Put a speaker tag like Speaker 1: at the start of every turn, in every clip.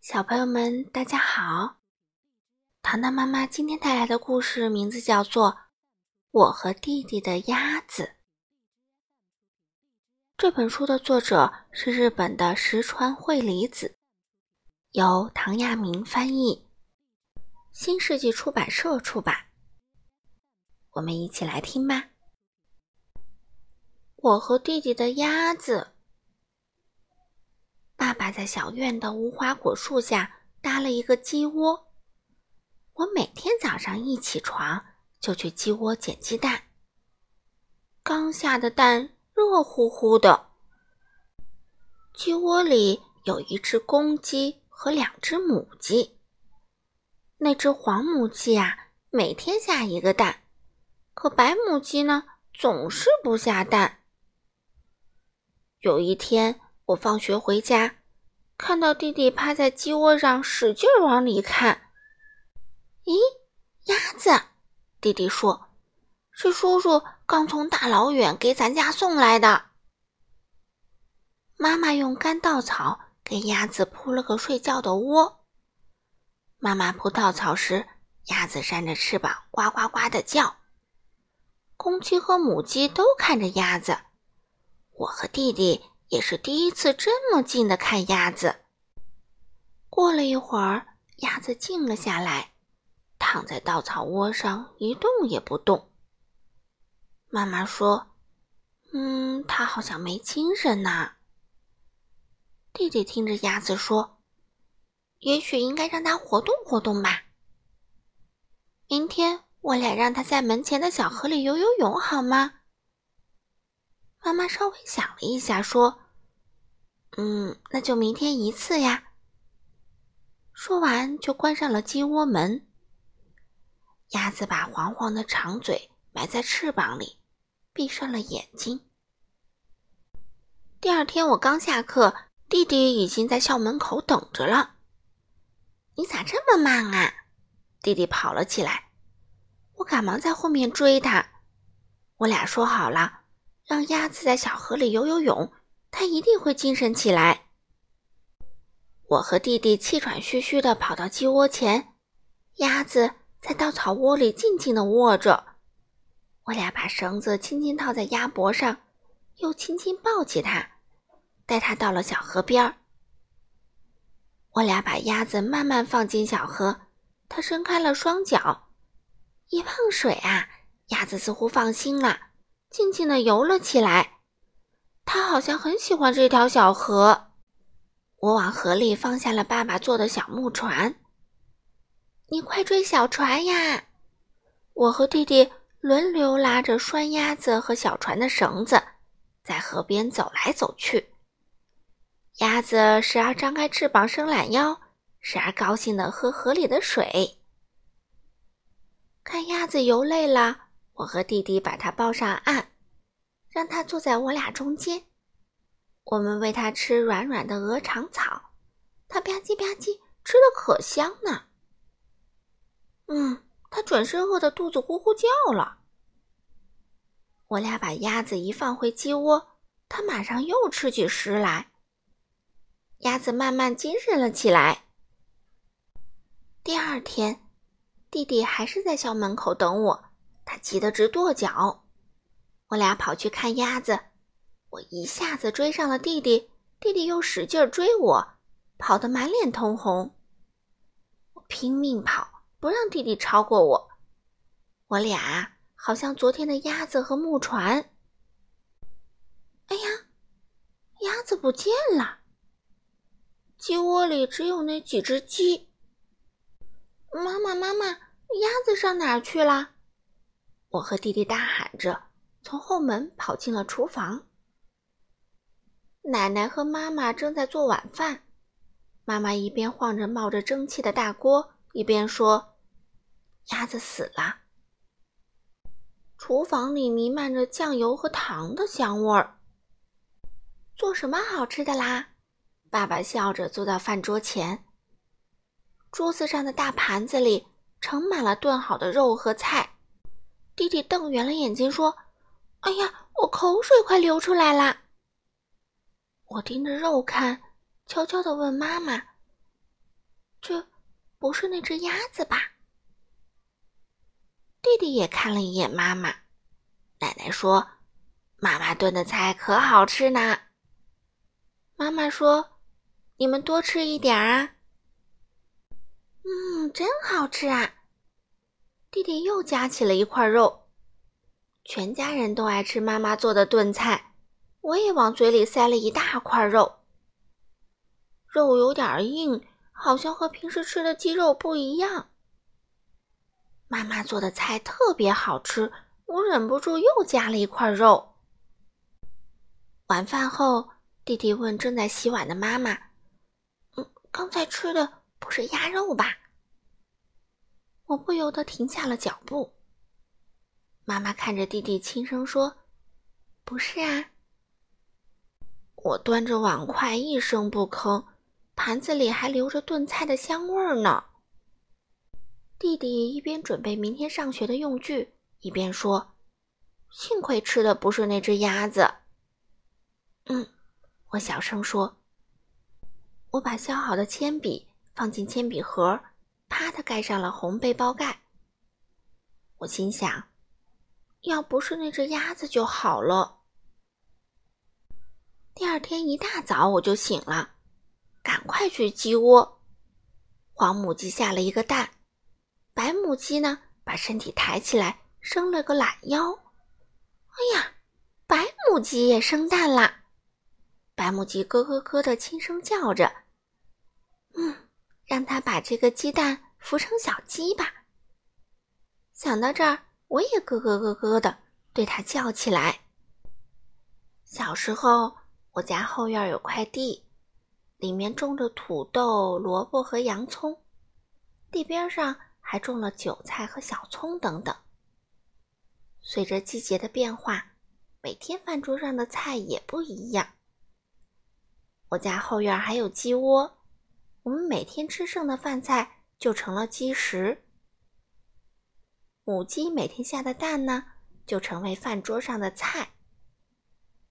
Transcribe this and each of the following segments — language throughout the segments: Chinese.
Speaker 1: 小朋友们，大家好！糖糖妈妈今天带来的故事名字叫做《我和弟弟的鸭子》。这本书的作者是日本的石川惠梨子，由唐亚明翻译，新世纪出版社出版。我们一起来听吧。我和弟弟的鸭子。他在小院的无花果树下搭了一个鸡窝，我每天早上一起床就去鸡窝捡鸡蛋。刚下的蛋热乎乎的，鸡窝里有一只公鸡和两只母鸡。那只黄母鸡啊，每天下一个蛋，可白母鸡呢，总是不下蛋。有一天。我放学回家，看到弟弟趴在鸡窝上，使劲往里看。咦，鸭子！弟弟说：“是叔叔刚从大老远给咱家送来的。”妈妈用干稻草给鸭子铺了个睡觉的窝。妈妈铺稻草时，鸭子扇着翅膀，呱呱呱的叫。公鸡和母鸡都看着鸭子。我和弟弟。也是第一次这么近的看鸭子。过了一会儿，鸭子静了下来，躺在稻草窝上一动也不动。妈妈说：“嗯，它好像没精神呢。”弟弟听着鸭子说：“也许应该让它活动活动吧。明天我俩让它在门前的小河里游游泳，好吗？”妈妈稍微想了一下，说：“嗯，那就明天一次呀。”说完就关上了鸡窝门。鸭子把黄黄的长嘴埋在翅膀里，闭上了眼睛。第二天我刚下课，弟弟已经在校门口等着了。“你咋这么慢啊？”弟弟跑了起来。我赶忙在后面追他。我俩说好了。让鸭子在小河里游游泳，它一定会精神起来。我和弟弟气喘吁吁地跑到鸡窝前，鸭子在稻草窝里静静地卧着。我俩把绳子轻轻套在鸭脖上，又轻轻抱起它，带它到了小河边儿。我俩把鸭子慢慢放进小河，它伸开了双脚，一碰水啊，鸭子似乎放心了。静静地游了起来，它好像很喜欢这条小河。我往河里放下了爸爸做的小木船，你快追小船呀！我和弟弟轮流拉着拴鸭子和小船的绳子，在河边走来走去。鸭子时而张开翅膀伸懒腰，时而高兴地喝河里的水。看鸭子游累了。我和弟弟把它抱上岸，让它坐在我俩中间。我们喂它吃软软的鹅肠草，它吧唧吧唧吃的可香呢。嗯，它转身饿得肚子咕咕叫了。我俩把鸭子一放回鸡窝，它马上又吃起食来。鸭子慢慢精神了起来。第二天，弟弟还是在校门口等我。他急得直跺脚，我俩跑去看鸭子，我一下子追上了弟弟，弟弟又使劲追我，跑得满脸通红。我拼命跑，不让弟弟超过我。我俩好像昨天的鸭子和木船。哎呀，鸭子不见了，鸡窝里只有那几只鸡。妈妈，妈妈，鸭子上哪去了？我和弟弟大喊着，从后门跑进了厨房。奶奶和妈妈正在做晚饭，妈妈一边晃着冒着蒸汽的大锅，一边说：“鸭子死了。”厨房里弥漫着酱油和糖的香味儿。做什么好吃的啦？爸爸笑着坐到饭桌前，桌子上的大盘子里盛满了炖好的肉和菜。弟弟瞪圆了眼睛说：“哎呀，我口水快流出来啦！”我盯着肉看，悄悄地问妈妈：“这不是那只鸭子吧？弟弟也看了一眼妈妈。奶奶说：“妈妈炖的菜可好吃呢。”妈妈说：“你们多吃一点啊。”嗯，真好吃啊！弟弟又夹起了一块肉。全家人都爱吃妈妈做的炖菜，我也往嘴里塞了一大块肉。肉有点硬，好像和平时吃的鸡肉不一样。妈妈做的菜特别好吃，我忍不住又夹了一块肉。晚饭后，弟弟问正在洗碗的妈妈：“嗯，刚才吃的不是鸭肉吧？”我不由得停下了脚步。妈妈看着弟弟，轻声说：“不是啊。”我端着碗筷，一声不吭，盘子里还留着炖菜的香味儿呢。弟弟一边准备明天上学的用具，一边说：“幸亏吃的不是那只鸭子。”嗯，我小声说。我把削好的铅笔放进铅笔盒，啪的盖上了红背包盖。我心想。要不是那只鸭子就好了。第二天一大早我就醒了，赶快去鸡窝。黄母鸡下了一个蛋，白母鸡呢把身体抬起来，伸了个懒腰。哎呀，白母鸡也生蛋啦！白母鸡咯咯咯的轻声叫着：“嗯，让他把这个鸡蛋孵成小鸡吧。”想到这儿。我也咯咯咯咯的对他叫起来。小时候，我家后院有块地，里面种着土豆、萝卜和洋葱，地边上还种了韭菜和小葱等等。随着季节的变化，每天饭桌上的菜也不一样。我家后院还有鸡窝，我们每天吃剩的饭菜就成了鸡食。母鸡每天下的蛋呢，就成为饭桌上的菜。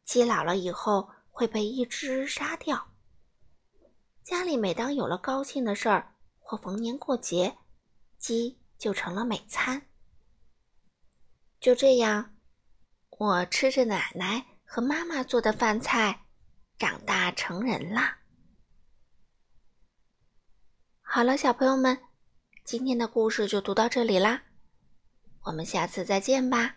Speaker 1: 鸡老了以后会被一只杀掉。家里每当有了高兴的事儿或逢年过节，鸡就成了美餐。就这样，我吃着奶奶和妈妈做的饭菜，长大成人啦。好了，小朋友们，今天的故事就读到这里啦。我们下次再见吧。